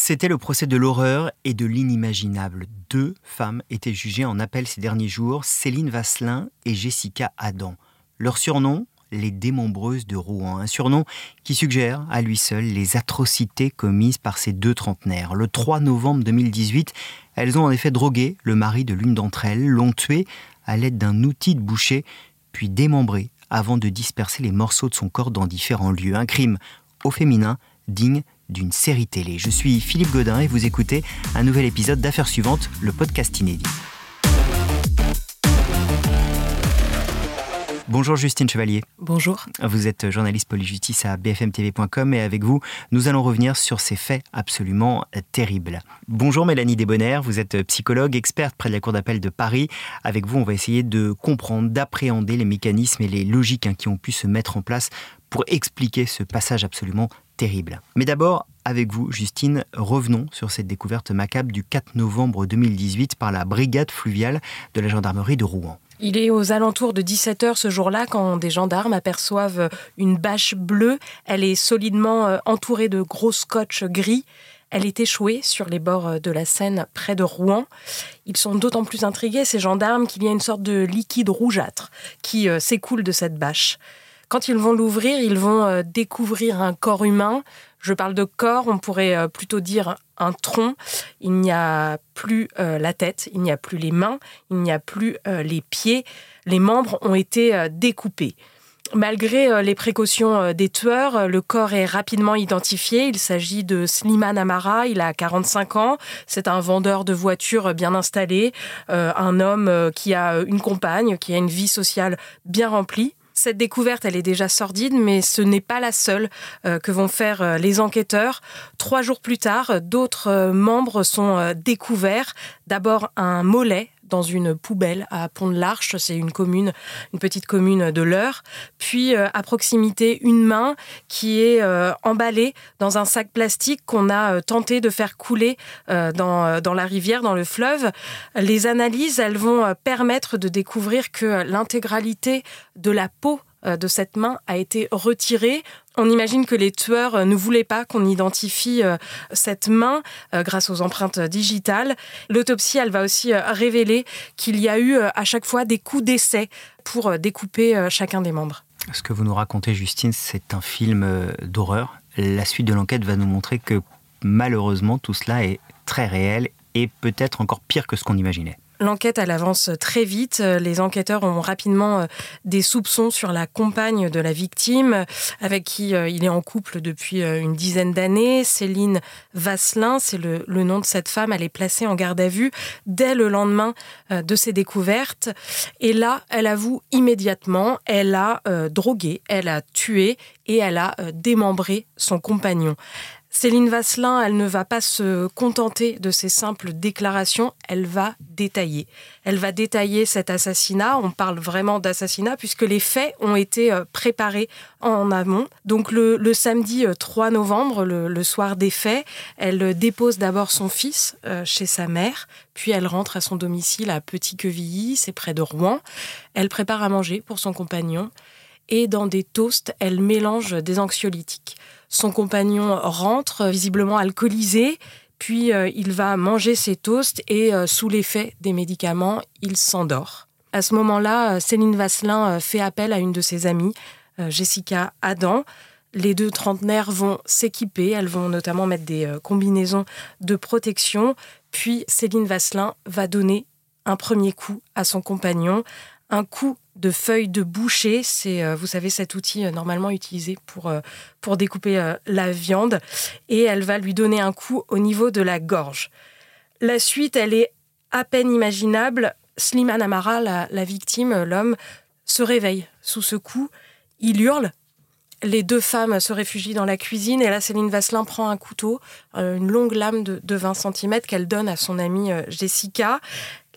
C'était le procès de l'horreur et de l'inimaginable. Deux femmes étaient jugées en appel ces derniers jours, Céline Vasselin et Jessica Adam. Leur surnom, les démembreuses de Rouen, un surnom qui suggère à lui seul les atrocités commises par ces deux trentenaires. Le 3 novembre 2018, elles ont en effet drogué le mari de l'une d'entre elles, l'ont tué à l'aide d'un outil de boucher, puis démembré avant de disperser les morceaux de son corps dans différents lieux. Un crime au féminin digne d'une série télé. Je suis Philippe Godin et vous écoutez un nouvel épisode d'Affaires suivantes, le podcast inédit. Bonjour Justine Chevalier. Bonjour. Vous êtes journaliste police-justice à bfmtv.com et avec vous, nous allons revenir sur ces faits absolument terribles. Bonjour Mélanie Desbonnaires, vous êtes psychologue, experte près de la Cour d'appel de Paris. Avec vous, on va essayer de comprendre, d'appréhender les mécanismes et les logiques hein, qui ont pu se mettre en place pour expliquer ce passage absolument Mais d'abord, avec vous, Justine, revenons sur cette découverte macabre du 4 novembre 2018 par la brigade fluviale de la gendarmerie de Rouen. Il est aux alentours de 17h ce jour-là quand des gendarmes aperçoivent une bâche bleue. Elle est solidement euh, entourée de gros scotch gris. Elle est échouée sur les bords euh, de la Seine près de Rouen. Ils sont d'autant plus intrigués, ces gendarmes, qu'il y a une sorte de liquide rougeâtre qui euh, s'écoule de cette bâche. Quand ils vont l'ouvrir, ils vont découvrir un corps humain. Je parle de corps, on pourrait plutôt dire un tronc, il n'y a plus euh, la tête, il n'y a plus les mains, il n'y a plus euh, les pieds, les membres ont été euh, découpés. Malgré les précautions des tueurs, le corps est rapidement identifié. Il s'agit de Slimane Amara, il a 45 ans, c'est un vendeur de voitures bien installé, un homme qui a une compagne, qui a une vie sociale bien remplie. Cette découverte, elle est déjà sordide, mais ce n'est pas la seule euh, que vont faire euh, les enquêteurs. Trois jours plus tard, d'autres euh, membres sont découverts. D'abord un mollet dans une poubelle à Pont-de-l'Arche, c'est une commune, une petite commune de l'Eure. Puis à proximité, une main qui est emballée dans un sac plastique qu'on a tenté de faire couler dans, dans la rivière, dans le fleuve. Les analyses, elles vont permettre de découvrir que l'intégralité de la peau euh, de cette main a été retirée. On imagine que les tueurs euh, ne voulaient pas qu'on identifie euh, cette main grâce aux empreintes digitales. L'autopsie, elle va aussi révéler qu'il y a eu à chaque fois des coups d'essai pour découper chacun des membres. Ce que vous nous racontez, Justine, c'est un film d'horreur. La suite de l'enquête va nous montrer que malheureusement, tout cela est très réel et peut-être encore pire que ce qu'on imaginait. L'enquête, avance très vite. Les enquêteurs ont rapidement euh, des soupçons sur la compagne de la victime, avec qui euh, il est en couple depuis euh, une dizaine d'années. Céline Vasselin, c'est le, nom de cette femme. Elle est placée en garde à vue dès le lendemain de ses découvertes. Et là, elle avoue immédiatement, elle a drogué, elle a tué et elle a démembré son compagnon. Céline Vasselin, elle ne va pas se contenter de ces simples déclarations, elle va détailler. Elle va détailler cet assassinat, on parle vraiment d'assassinat puisque les faits ont été euh, préparés en amont. Donc le, samedi 3 euh, novembre, le, soir des faits, elle dépose d'abord son fils euh, chez sa mère, puis elle rentre à son domicile à Petit-Quevilly, c'est près de Rouen. Elle prépare à manger pour son compagnon et dans des toasts, elle mélange des anxiolytiques. Son compagnon rentre, visiblement alcoolisé, puis euh, il va manger ses toasts et euh, sous l'effet des médicaments, il s'endort. À ce moment-là, euh, Céline Vasselin fait appel à une de ses amies, Jessica Adam. Les deux trentenaires vont s'équiper, elles vont notamment mettre des combinaisons de protection, puis Céline Vasselin va donner un premier coup à son compagnon, un coup de feuilles de boucher. C'est, euh, vous savez, cet outil euh, normalement utilisé pour, euh, pour découper la viande. Et elle va lui donner un coup au niveau de la gorge. La suite, elle est à peine imaginable. Slimane Amara, la, victime, l'homme, se réveille sous ce coup. Il hurle les deux femmes se réfugient dans la cuisine et là Céline Vasselin prend un couteau, une longue lame de, de 20 cm qu'elle donne à son amie Jessica.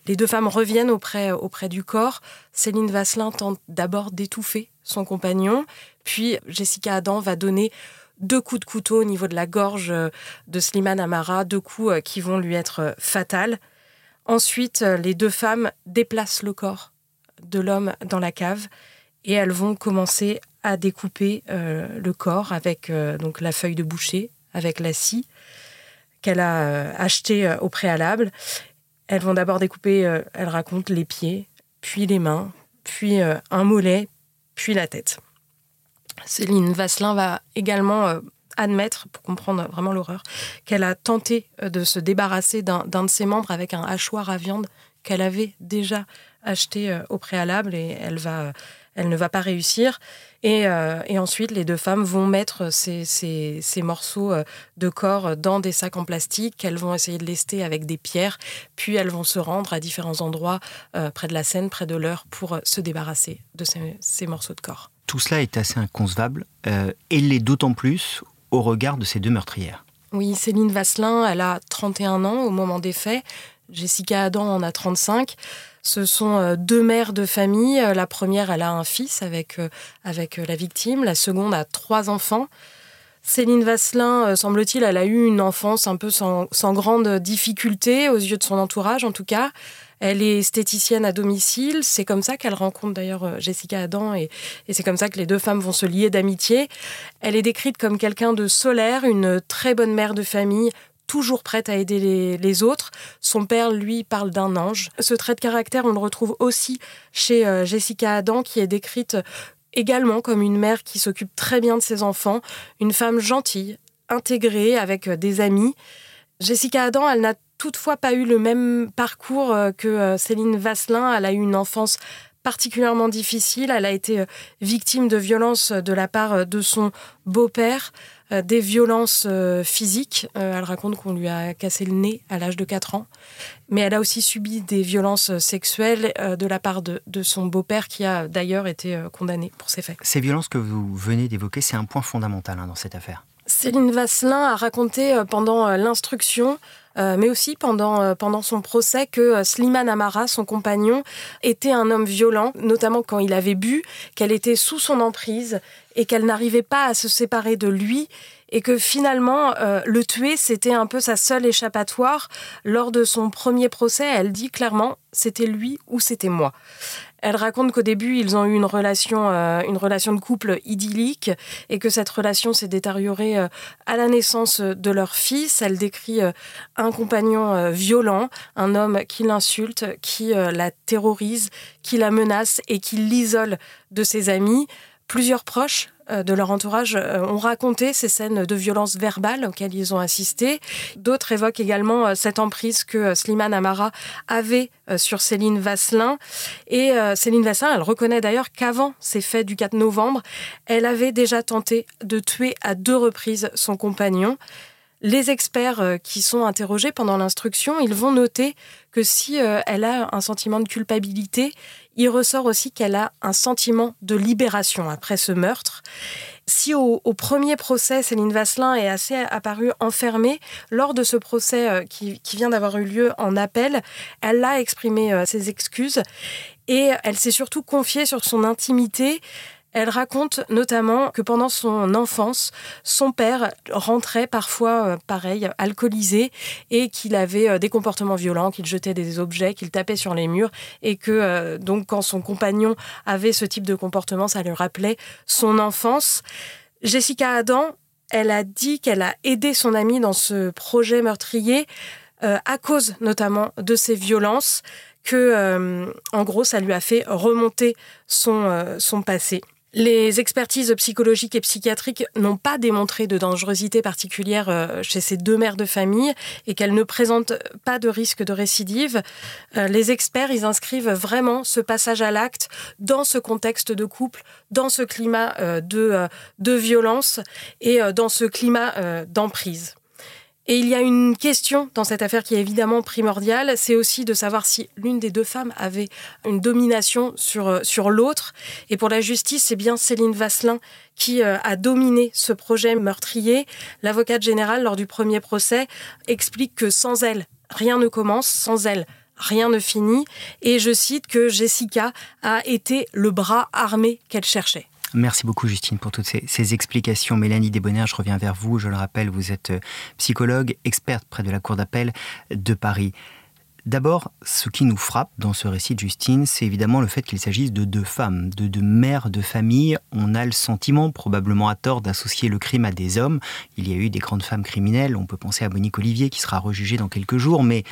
Les deux femmes reviennent auprès, auprès du corps. Céline Vasselin tente d'abord d'étouffer son compagnon, puis Jessica Adam va donner deux coups de couteau au niveau de la gorge euh, de Slimane Amara, deux coups euh, qui vont lui être euh, fatals. Ensuite, les deux femmes déplacent le corps de l'homme dans la cave et elles vont commencer à découper le corps avec donc la feuille de boucher, avec la scie qu'elle a achetée au préalable. Elles vont d'abord découper, elle raconte, les pieds, puis les mains, puis un mollet, puis la tête. Céline Vasselin va également euh, admettre, pour comprendre vraiment l'horreur, qu'elle a tenté euh, de se débarrasser d'un de ses membres avec un hachoir à viande qu'elle avait déjà acheté euh, au préalable et elle, va, elle ne va pas réussir. Et, ensuite, les deux femmes vont mettre ces, ces, morceaux de corps dans des sacs en plastique qu'elles vont essayer de lester avec des pierres, puis elles vont se rendre à différents endroits près de la Seine, près de l'heure, pour se débarrasser de ces morceaux de corps tout cela est assez inconcevable, euh, et l'est d'autant plus au regard de ces deux meurtrières. Oui, Céline Vasselin, elle a 31 ans au moment des faits. Jessica Adam en a 35. Ce sont euh, deux mères de famille. Euh, la première, elle a un fils avec, avec la victime. La seconde a trois enfants. Céline Vasselin, semble-t-il, elle a eu une enfance un peu sans, sans grande difficulté, aux yeux de son entourage en tout cas. Elle est esthéticienne à domicile. C'est comme ça qu'elle rencontre d'ailleurs euh, Jessica Adam et, c'est comme ça que les deux femmes vont se lier d'amitié. Elle est décrite comme quelqu'un de solaire, une très bonne mère de famille, toujours prête à aider les, autres. Son père, lui, parle d'un ange. Ce trait de caractère, on le retrouve aussi chez euh, Jessica Adam, qui est décrite également comme une mère qui s'occupe très bien de ses enfants, une femme gentille, intégrée, avec euh, des amis. Jessica Adam, elle n'a toutefois pas eu le même parcours euh, que euh, Céline Vasselin. Elle a eu une enfance particulièrement difficile. Elle a été euh, victime de violences de la part de son beau-père, des violences physiques. Elle raconte qu'on lui a cassé le nez à l'âge de 4 ans. Mais elle a aussi subi des violences sexuelles de la part de, de son beau-père qui a d'ailleurs été condamné pour ces faits. Ces violences que vous venez d'évoquer, c'est un point fondamental hein, dans cette affaire. Céline Vasselin a raconté pendant l'instruction euh, mais aussi pendant, euh, pendant son procès que euh, Slimane Amara, son compagnon, était un homme violent, notamment quand il avait bu, qu'elle était sous son emprise et qu'elle n'arrivait pas à se séparer de lui et que finalement le tuer c'était un peu sa seule échappatoire. Lors de son premier procès, elle dit clairement c'était lui ou c'était moi. Elle raconte qu'au début, ils ont eu une relation, euh, une relation de couple idyllique et que cette relation s'est détériorée euh, à la naissance de leur fils. Elle décrit euh, un compagnon violent, un homme qui l'insulte, qui la terrorise, qui la menace et qui l'isole de ses amis. Plusieurs proches euh, de leur entourage euh, ont raconté ces scènes de violence verbale auxquelles ils ont assisté. D'autres évoquent également euh, cette emprise que Slimane Amara avait sur Céline Vasselin. Et Céline Vasselin, elle reconnaît d'ailleurs qu'avant ces faits du 4 novembre, elle avait déjà tenté de tuer à deux reprises son compagnon. Les experts qui sont interrogés pendant l'instruction, ils vont noter que si elle a un sentiment de culpabilité, il ressort aussi qu'elle a un sentiment de libération après ce meurtre. Si au, premier procès, Céline Vasselin est assez apparue enfermée, lors de ce procès euh, qui, vient d'avoir eu lieu en appel, elle a exprimé euh, ses excuses et elle s'est surtout confiée sur son intimité. Elle raconte notamment que pendant son enfance, son père rentrait parfois, euh, pareil, alcoolisé et qu'il avait euh, des comportements violents, qu'il jetait des objets, qu'il tapait sur les murs et que euh, donc quand son compagnon avait ce type de comportement, ça lui rappelait son enfance. Jessica Adam, elle a dit qu'elle a aidé son amie dans ce projet meurtrier à cause notamment de ces violences que, en gros, ça lui a fait remonter son, son passé. Les expertises psychologiques et psychiatriques n'ont pas démontré de dangerosité particulière euh, chez ces deux mères de famille et qu'elles ne présentent pas de risque de récidive. Euh, les experts, ils inscrivent vraiment ce passage à l'acte dans ce contexte de couple, dans ce climat euh, de, de violence et dans ce climat d'emprise. Et il y a une question dans cette affaire qui est évidemment primordiale, c'est aussi de savoir si l'une des deux femmes avait une domination sur, euh, sur l'autre. Et pour la justice, c'est bien Céline Vasselin qui euh, a dominé ce projet meurtrier. L'avocate générale, lors du premier procès, explique que sans elle, rien ne commence, sans elle, rien ne finit. Et je cite que Jessica a été le bras armé qu'elle cherchait. Merci beaucoup Justine pour toutes ces, explications. Mélanie Desbonnaires, je reviens vers vous. Je le rappelle, vous êtes euh, psychologue, experte près de la Cour d'appel de Paris. D'abord, ce qui nous frappe dans ce récit de Justine, c'est évidemment le fait qu'il s'agisse de deux femmes, de deux mères de famille. On a le sentiment, probablement à tort, d'associer le crime à des hommes. Il y a eu des grandes femmes criminelles, on peut penser à Monique Olivier qui sera rejugée dans quelques jours, mais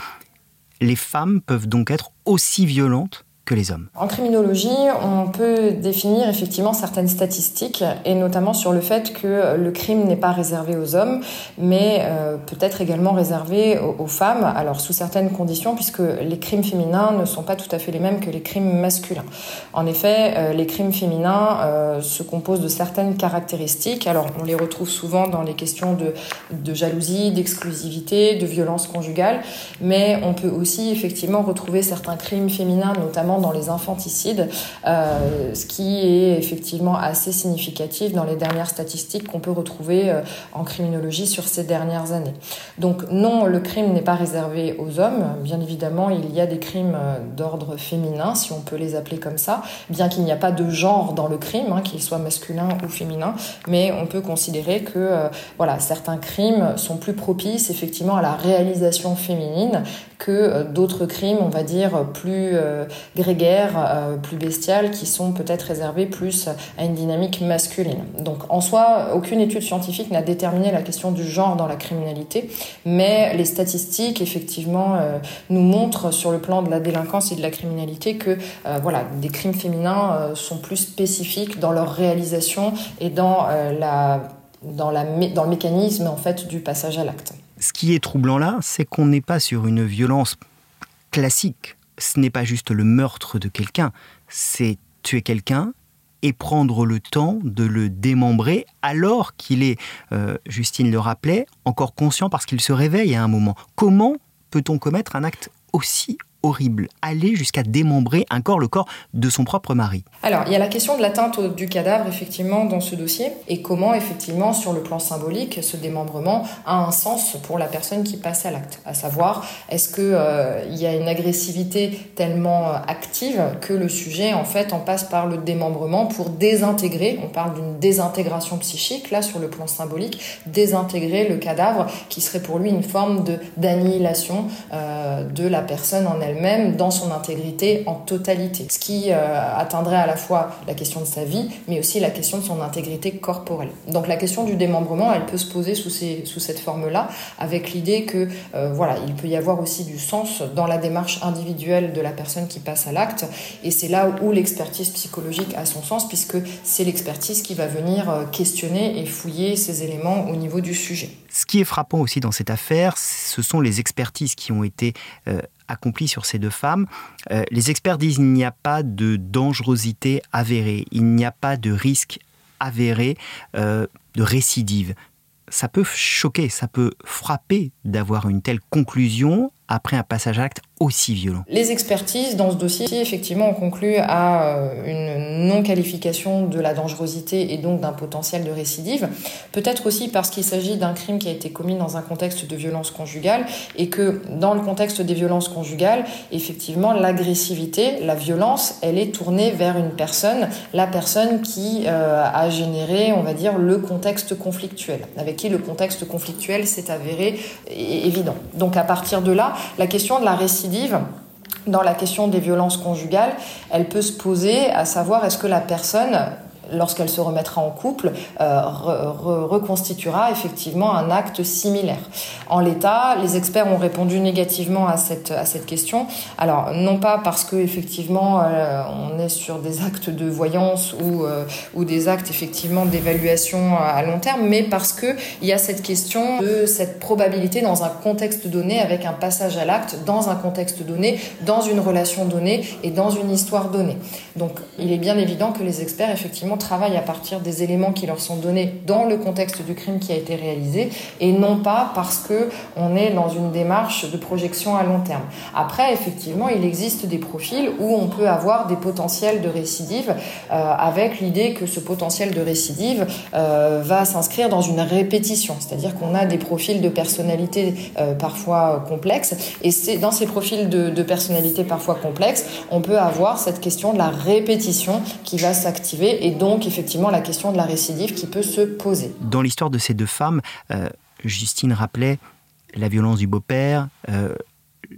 les femmes peuvent donc être aussi violentes les hommes. En criminologie, on peut définir effectivement certaines statistiques, et notamment sur le fait que le crime n'est pas réservé aux hommes, mais euh, peut-être également réservé aux, femmes, alors sous certaines conditions, puisque les crimes féminins ne sont pas tout à fait les mêmes que les crimes masculins. En effet, euh, les crimes féminins euh, se composent de certaines caractéristiques, alors on les retrouve souvent dans les questions de, de jalousie, d'exclusivité, de violence conjugale, mais on peut aussi effectivement retrouver certains crimes féminins, notamment dans les infanticides, euh, ce qui est effectivement assez significatif dans les dernières statistiques qu'on peut retrouver euh, en criminologie sur ces dernières années. Donc non, le crime n'est pas réservé aux hommes. Bien évidemment, il y a des crimes euh, d'ordre féminin, si on peut les appeler comme ça, bien qu'il n'y a pas de genre dans le crime, hein, qu'il soit masculin ou féminin, mais on peut considérer que voilà, certains crimes sont plus propices effectivement à la réalisation féminine que d'autres crimes, on va dire, plus guerres euh, plus bestiales qui sont peut-être réservées plus à une dynamique masculine. Donc en soi, aucune étude scientifique n'a déterminé la question du genre dans la criminalité, mais les statistiques effectivement euh, nous montrent sur le plan de la délinquance et de la criminalité que euh, voilà, des crimes féminins sont plus spécifiques dans leur réalisation et dans dans, la, dans le mécanisme en fait du passage à l'acte. Ce qui est troublant là, c'est qu'on n'est pas sur une violence classique ce n'est pas juste le meurtre de quelqu'un, c'est tuer quelqu'un et prendre le temps de le démembrer alors qu'il est, euh, Justine le rappelait, encore conscient parce qu'il se réveille à un moment. Comment peut-on commettre un acte aussi horrible, aller jusqu'à démembrer un corps, le corps de son propre mari. Alors, il y a la question de l'atteinte du cadavre, effectivement, dans ce dossier, et comment, effectivement, sur le plan symbolique, ce démembrement a un sens pour la personne qui passe à l'acte. À savoir, est-ce qu'il euh, y a une agressivité tellement euh, active que le sujet, en fait, en passe par le démembrement pour désintégrer, on parle d'une désintégration psychique, là, sur le plan symbolique, désintégrer le cadavre, qui serait pour lui une forme d'annihilation euh, de la personne en elle même dans son intégrité en totalité. Ce qui euh, atteindrait à la fois la question de sa vie, mais aussi la question de son intégrité corporelle. Donc la question du démembrement, elle peut se poser sous cette forme-là, avec l'idée que euh, voilà, il peut y avoir aussi du sens dans la démarche individuelle de la personne qui passe à l'acte, et c'est là où l'expertise psychologique a son sens, puisque c'est l'expertise qui va venir euh, questionner et fouiller ces éléments au niveau du sujet. Ce qui est frappant aussi dans cette affaire, ce sont les expertises qui ont été accompli sur ces deux femmes, euh, les experts disent qu'il n'y a pas de dangerosité avérée, il n'y a pas de risque avéré euh, de récidive. Ça peut choquer, ça peut frapper d'avoir une telle conclusion après un passage à l'acte aussi violent Les expertises dans ce dossier, effectivement, ont conclu à euh, une non-qualification de la dangerosité et donc d'un potentiel de récidive. Peut-être aussi parce qu'il s'agit d'un crime qui a été commis dans un contexte de violence conjugale et que dans le contexte des violences conjugales, effectivement, l'agressivité, la violence, elle est tournée vers une personne, la personne qui euh, a généré, on va dire, le contexte conflictuel, avec qui le contexte conflictuel s'est avéré évident. Donc à partir de là, la question de la récidive, dans la question des violences conjugales, elle peut se poser à savoir est-ce que la personne lorsqu'elle se remettra en couple, euh, reconstituera effectivement un acte similaire. En l'état, les experts ont répondu négativement à cette, à cette question. Alors, non pas parce que effectivement euh, on est sur des actes de voyance ou, euh, ou des actes effectivement d'évaluation à long terme, mais parce qu'il y a cette question de cette probabilité dans un contexte donné, avec un passage à l'acte, dans un contexte donné, dans une relation donnée et dans une histoire donnée. Donc, il est bien évident que les experts effectivement travaillent à partir des éléments qui leur sont donnés dans le contexte du crime qui a été réalisé et non pas parce que on est dans une démarche de projection à long terme. Après, effectivement, il existe des profils où on peut avoir des potentiels de récidive euh, avec l'idée que ce potentiel de récidive euh, va s'inscrire dans une répétition, c'est-à-dire qu'on a des profils de personnalité euh, parfois complexes et c'est dans ces profils de, de personnalité parfois complexes, on peut avoir cette question de la répétition qui va s'activer et donc effectivement la question de la récidive qui peut se poser. Dans l'histoire de ces deux femmes, Justine rappelait la violence du beau-père,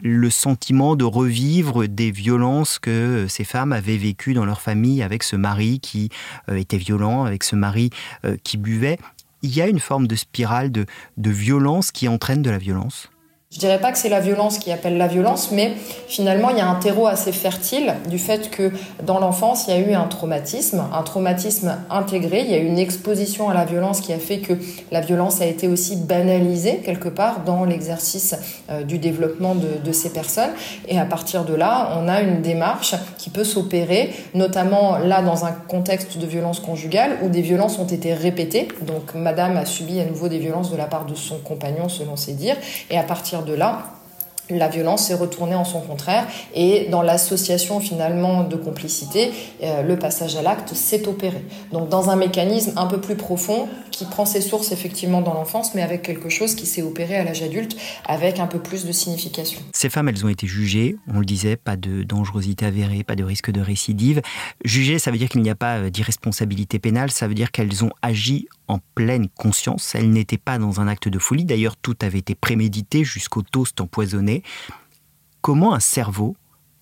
le sentiment de revivre des violences que ces femmes avaient vécues dans leur famille avec ce mari qui euh, était violent, avec ce mari euh, qui buvait. Il y a une forme de spirale de violence qui entraîne de la violence? Je dirais pas que c'est la violence qui appelle la violence, mais finalement, il y a un terreau assez fertile du fait que dans l'enfance, il y a eu un traumatisme, un traumatisme intégré, il y a eu une exposition à la violence qui a fait que la violence a été aussi banalisée quelque part dans l'exercice euh, du développement de, de, ces personnes. Et à partir de là, on a une démarche qui peut s'opérer, notamment là dans un contexte de violence conjugale où des violences ont été répétées. Donc, madame a subi à nouveau des violences de la part de son compagnon, selon ses dires. Et à partir de là, la violence s'est retournée en son contraire et dans l'association finalement de complicité, euh, le passage à l'acte s'est opéré. Donc dans un mécanisme un peu plus profond qui prend ses sources effectivement dans l'enfance, mais avec quelque chose qui s'est opéré à l'âge adulte avec un peu plus de signification. Ces femmes, elles ont été jugées, on le disait, pas de dangerosité avérée, pas de risque de récidive. Jugées, ça veut dire qu'il n'y a pas euh, d'irresponsabilité pénale, ça veut dire qu'elles ont agi en pleine conscience, elles n'étaient pas dans un acte de folie, d'ailleurs tout avait été prémédité jusqu'au toast empoisonné. Comment un cerveau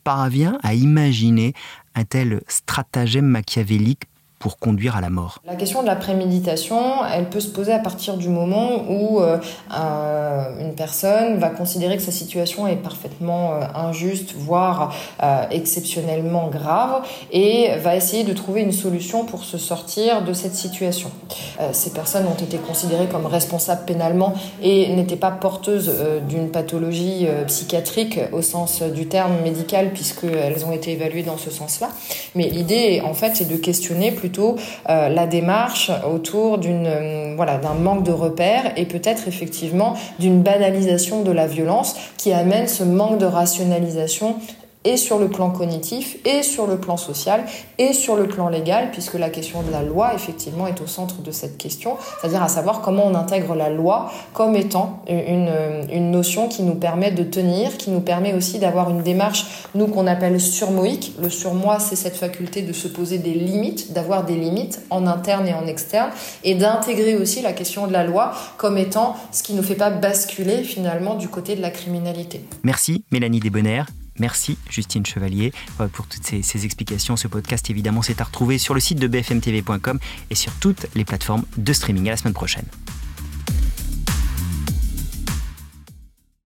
parvient à imaginer un tel stratagème machiavélique pour conduire à la mort La question de la préméditation, elle peut se poser à partir du moment où euh, une personne va considérer que sa situation est parfaitement euh, injuste, voire euh, exceptionnellement grave, et va essayer de trouver une solution pour se sortir de cette situation. ces personnes ont été considérées comme responsables pénalement et n'étaient pas porteuses d'une pathologie psychiatrique au sens du terme médical, puisqu'elles ont été évaluées dans ce sens-là. Mais l'idée, en fait, c'est de questionner plus plutôt euh, la démarche autour d'une euh, voilà d'un manque de repères et peut-être effectivement d'une banalisation de la violence qui amène ce manque de rationalisation et sur le plan cognitif, et sur le plan social, et sur le plan légal, puisque la question de la loi, effectivement, est au centre de cette question, c'est-à-dire à savoir comment on intègre la loi comme étant une, une notion qui nous permet de tenir, qui nous permet aussi d'avoir une démarche, nous, qu'on appelle surmoïque. Le surmoi, c'est cette faculté de se poser des limites, d'avoir des limites en interne et en externe, et d'intégrer aussi la question de la loi comme étant ce qui ne nous fait pas basculer, finalement, du côté de la criminalité. Merci, Mélanie Desbonnaires. Merci Justine Chevalier euh, pour toutes ces, explications. Ce podcast, évidemment, c'est à retrouver sur le site de bfmtv.com et sur toutes les plateformes de streaming. À la semaine prochaine.